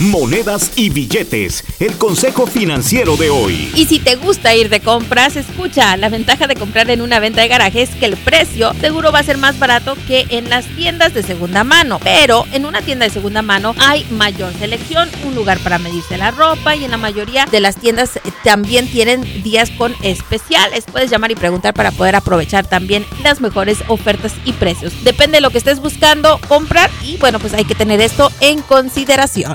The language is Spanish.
monedas y billetes. El consejo financiero de hoy. Y si te gusta ir de compras, escucha, la ventaja de comprar en una venta de garaje es que el precio seguro va a ser más barato que en las tiendas de segunda mano. Pero en una tienda de segunda mano hay mayor selección, un lugar para medirse la ropa y en la mayoría de las tiendas eh, también tienen días con especiales. Puedes llamar y preguntar para poder aprovechar también las mejores ofertas y precios. Depende de lo que estés buscando comprar y bueno, pues hay que tener esto en consideración.